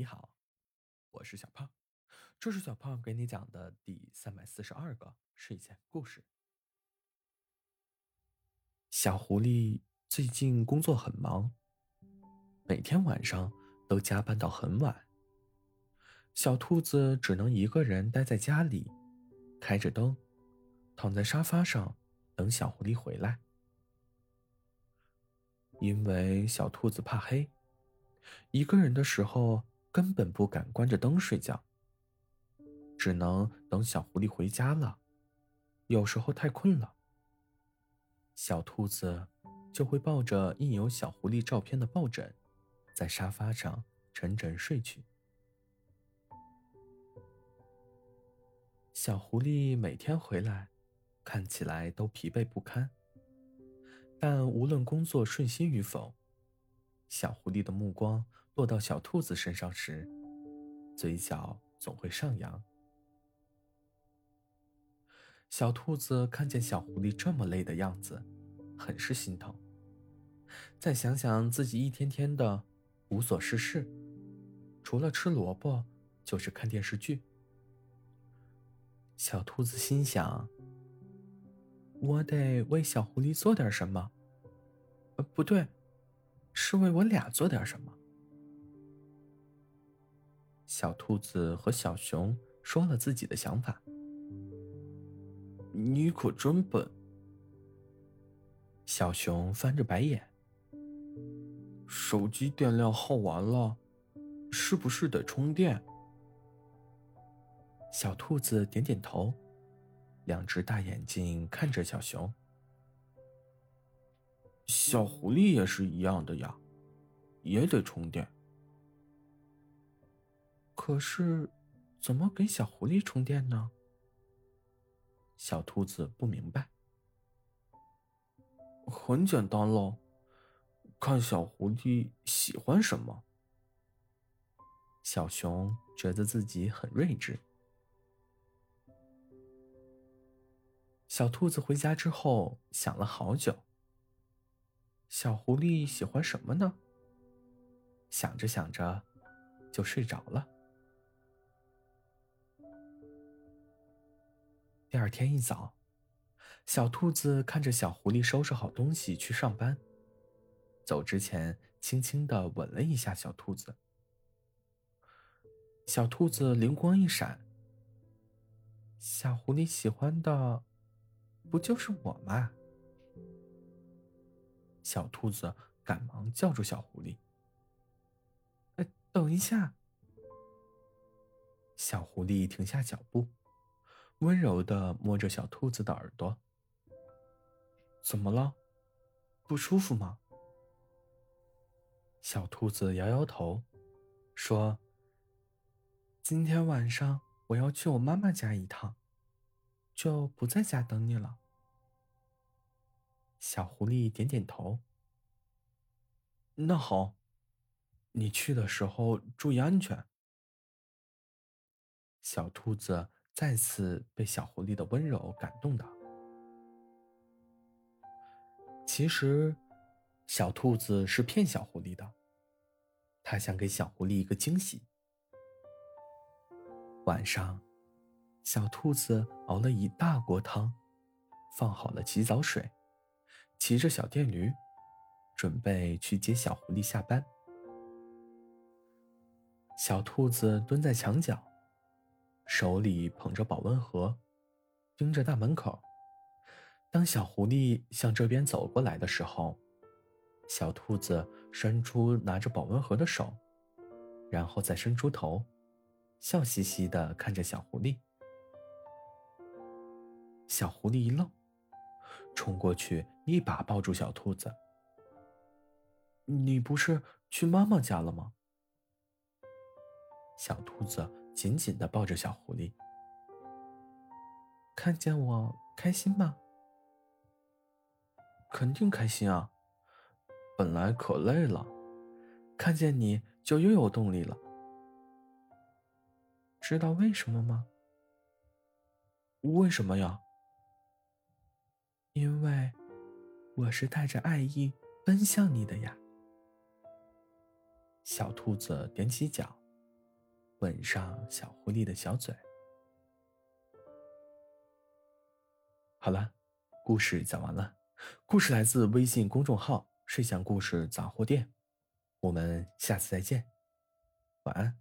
你好，我是小胖，这是小胖给你讲的第三百四十二个睡前故事。小狐狸最近工作很忙，每天晚上都加班到很晚。小兔子只能一个人待在家里，开着灯，躺在沙发上等小狐狸回来。因为小兔子怕黑，一个人的时候根本不敢关着灯睡觉，只能等小狐狸回家了。有时候太困了，小兔子就会抱着印有小狐狸照片的抱枕，在沙发上沉沉睡去。小狐狸每天回来，看起来都疲惫不堪。但无论工作顺心与否，小狐狸的目光落到小兔子身上时，嘴角总会上扬。小兔子看见小狐狸这么累的样子，很是心疼。再想想自己一天天的无所事事，除了吃萝卜就是看电视剧，小兔子心想。我得为小狐狸做点什么。呃，不对，是为我俩做点什么。小兔子和小熊说了自己的想法。你可真笨。小熊翻着白眼。手机电量耗完了，是不是得充电？小兔子点点头。两只大眼睛看着小熊，小狐狸也是一样的呀，也得充电。可是，怎么给小狐狸充电呢？小兔子不明白。很简单喽，看小狐狸喜欢什么。小熊觉得自己很睿智。小兔子回家之后想了好久。小狐狸喜欢什么呢？想着想着，就睡着了。第二天一早，小兔子看着小狐狸收拾好东西去上班，走之前轻轻的吻了一下小兔子。小兔子灵光一闪，小狐狸喜欢的。不就是我吗？小兔子赶忙叫住小狐狸：“哎，等一下！”小狐狸停下脚步，温柔的摸着小兔子的耳朵：“怎么了？不舒服吗？”小兔子摇摇头，说：“今天晚上我要去我妈妈家一趟。”就不在家等你了。小狐狸点点头。那好，你去的时候注意安全。小兔子再次被小狐狸的温柔感动到。其实，小兔子是骗小狐狸的，他想给小狐狸一个惊喜。晚上。小兔子熬了一大锅汤，放好了洗澡水，骑着小电驴，准备去接小狐狸下班。小兔子蹲在墙角，手里捧着保温盒，盯着大门口。当小狐狸向这边走过来的时候，小兔子伸出拿着保温盒的手，然后再伸出头，笑嘻嘻的看着小狐狸。小狐狸一愣，冲过去一把抱住小兔子。“你不是去妈妈家了吗？”小兔子紧紧的抱着小狐狸。“看见我开心吗？”“肯定开心啊！本来可累了，看见你就又有动力了。知道为什么吗？”“为什么呀？”因为我是带着爱意奔向你的呀，小兔子踮起脚，吻上小狐狸的小嘴。好了，故事讲完了。故事来自微信公众号“睡前故事杂货店”。我们下次再见，晚安。